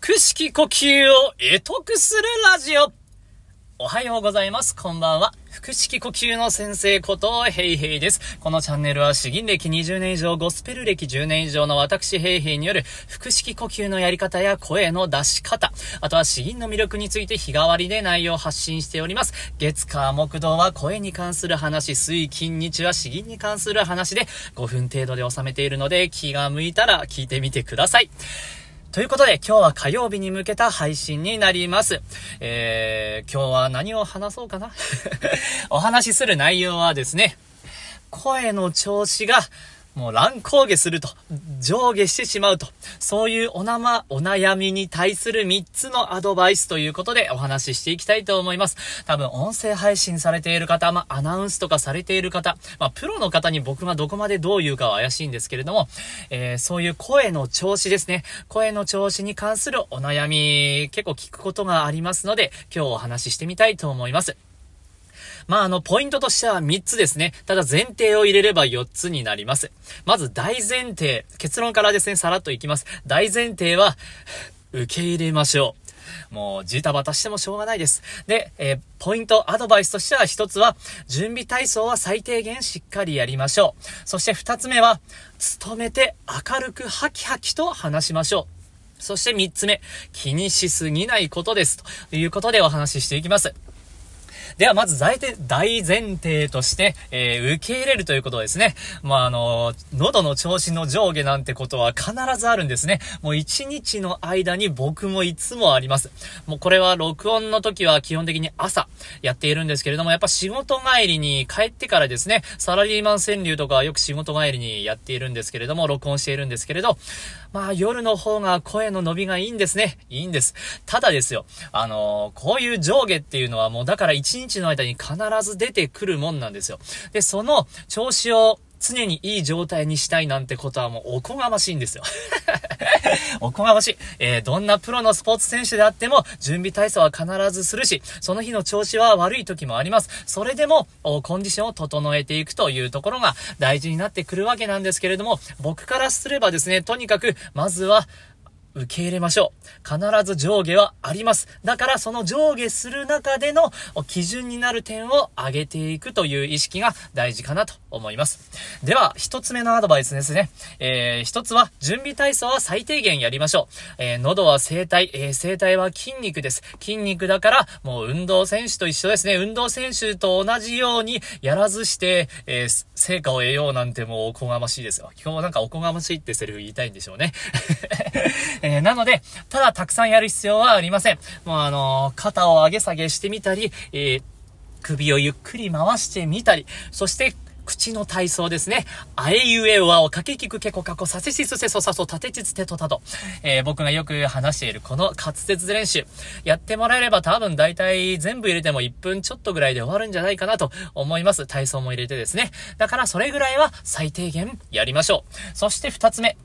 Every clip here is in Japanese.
腹式呼吸を得得するラジオ。おはようございます。こんばんは。腹式呼吸の先生ことヘイヘイです。このチャンネルは詩吟歴20年以上、ゴスペル歴10年以上の私ヘイヘイによる腹式呼吸のやり方や声の出し方、あとは詩吟の魅力について日替わりで内容を発信しております。月火木道は声に関する話、水金日は詩吟に関する話で5分程度で収めているので気が向いたら聞いてみてください。ということで、今日は火曜日に向けた配信になります。えー、今日は何を話そうかな お話しする内容はですね、声の調子がもう乱高下すると、上下してしまうと、そういうおなま、お悩みに対する3つのアドバイスということでお話ししていきたいと思います。多分音声配信されている方、まあ、アナウンスとかされている方、まあ、プロの方に僕がどこまでどう言うかは怪しいんですけれども、えー、そういう声の調子ですね。声の調子に関するお悩み、結構聞くことがありますので、今日お話ししてみたいと思います。まあ、あの、ポイントとしては3つですね。ただ前提を入れれば4つになります。まず大前提。結論からですね、さらっといきます。大前提は、受け入れましょう。もう、ジタバタしてもしょうがないです。で、えー、ポイント、アドバイスとしては一つは、準備体操は最低限しっかりやりましょう。そして二つ目は、努めて明るくハキハキと話しましょう。そして三つ目、気にしすぎないことです。ということでお話ししていきます。では、まず大大前提として、えー、受け入れるということですね。まあ、あの、喉の調子の上下なんてことは必ずあるんですね。もう一日の間に僕もいつもあります。もうこれは録音の時は基本的に朝やっているんですけれども、やっぱ仕事帰りに帰ってからですね、サラリーマン川柳とかよく仕事帰りにやっているんですけれども、録音しているんですけれど、まあ夜の方が声の伸びがいいんですね。いいんです。ただですよ、あの、こういう上下っていうのはもうだから一日の間に必ず出てくるもんなんですよ。で、その調子を常にいい状態にしたいなんてことはもうおこがましいんですよ。おこがましい。えー、どんなプロのスポーツ選手であっても、準備体操は必ずするし、その日の調子は悪い時もあります。それでも、コンディションを整えていくというところが大事になってくるわけなんですけれども、僕からすればですね、とにかく、まずは、受け入れましょう。必ず上下はあります。だからその上下する中での基準になる点を上げていくという意識が大事かなと思います。では、一つ目のアドバイスですね。えー、一つは準備体操は最低限やりましょう。えー、喉は声帯、えー、声帯は筋肉です。筋肉だからもう運動選手と一緒ですね。運動選手と同じようにやらずして、えー、成果を得ようなんてもうおこがましいですよ。今日なんかおこがましいってセリフ言いたいんでしょうね。えー、なので、ただたくさんやる必要はありません。もうあのー、肩を上げ下げしてみたり、えー、首をゆっくり回してみたり、そして口の体操ですね。あえゆえわをかけきくけこかこさせしすせそさそたてちつてとたと。えー、僕がよく話しているこの滑舌練習。やってもらえれば多分大体全部入れても1分ちょっとぐらいで終わるんじゃないかなと思います。体操も入れてですね。だからそれぐらいは最低限やりましょう。そして2つ目。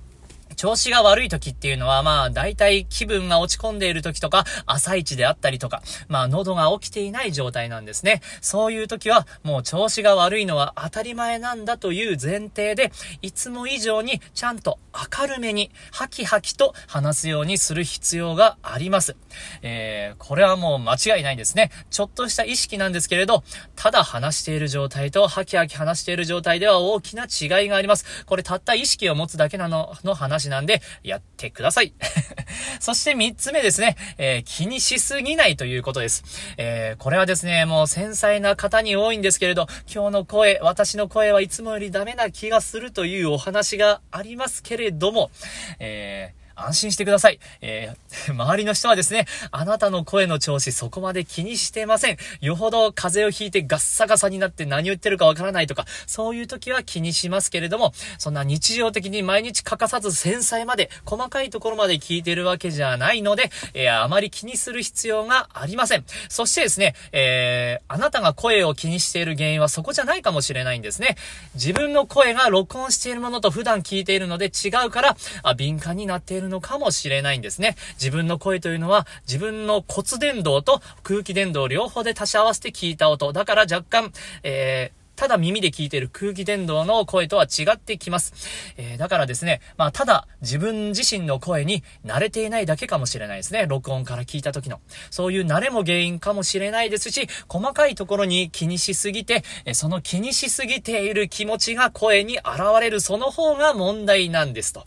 調子が悪い時っていうのは、まあ、大体気分が落ち込んでいる時とか、朝一であったりとか、まあ、喉が起きていない状態なんですね。そういう時は、もう調子が悪いのは当たり前なんだという前提で、いつも以上にちゃんと明るめに、ハキハキと話すようにする必要があります。えー、これはもう間違いないですね。ちょっとした意識なんですけれど、ただ話している状態とハキハキ話している状態では大きな違いがあります。これたった意識を持つだけなの、の話なんで、やってください。そして3つ目ですね、えー、気にしすぎないということです。えー、これはですね、もう繊細な方に多いんですけれど、今日の声、私の声はいつもよりダメな気がするというお話がありますけれども、えー安心してください。えー、周りの人はですね、あなたの声の調子そこまで気にしてません。よほど風邪をひいてガッサガサになって何言ってるかわからないとか、そういう時は気にしますけれども、そんな日常的に毎日欠かさず繊細まで、細かいところまで聞いてるわけじゃないので、えー、あまり気にする必要がありません。そしてですね、えー、あなたが声を気にしている原因はそこじゃないかもしれないんですね。自分の声が録音しているものと普段聞いているので違うから、あ、敏感になっているるのかもしれないんですね。自分の声というのは自分の骨伝導と空気伝導両方で足し合わせて聞いた音。だから若干、えーただ耳で聞いている空気伝導の声とは違ってきます。えー、だからですね、まあ、ただ自分自身の声に慣れていないだけかもしれないですね。録音から聞いた時の。そういう慣れも原因かもしれないですし、細かいところに気にしすぎて、その気にしすぎている気持ちが声に現れるその方が問題なんです。と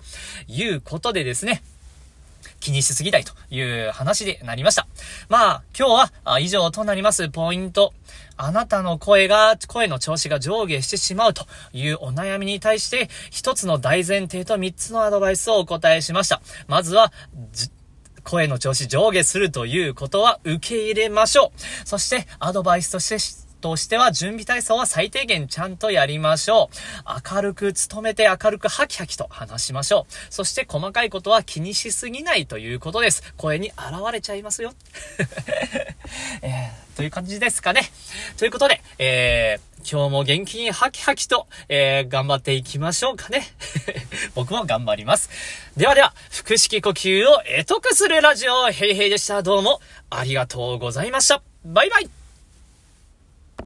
いうことでですね、気にしすぎないという話でなりました。まあ、今日は以上となりますポイント。あなたの声が、声の調子が上下してしまうというお悩みに対して、一つの大前提と三つのアドバイスをお答えしました。まずは、声の調子上下するということは受け入れましょう。そして、アドバイスとしてとしては準備体操は最低限ちゃんとやりましょう。明るく努めて明るくハキハキと話しましょう。そして細かいことは気にしすぎないということです。声に現れちゃいますよ。えー、という感じですかね。ということで、えー今日も元気にハキハキと、えー、頑張っていきましょうかね。僕も頑張ります。ではでは、腹式呼吸を得得するラジオ、ヘイヘイでした。どうもありがとうございました。バイバイ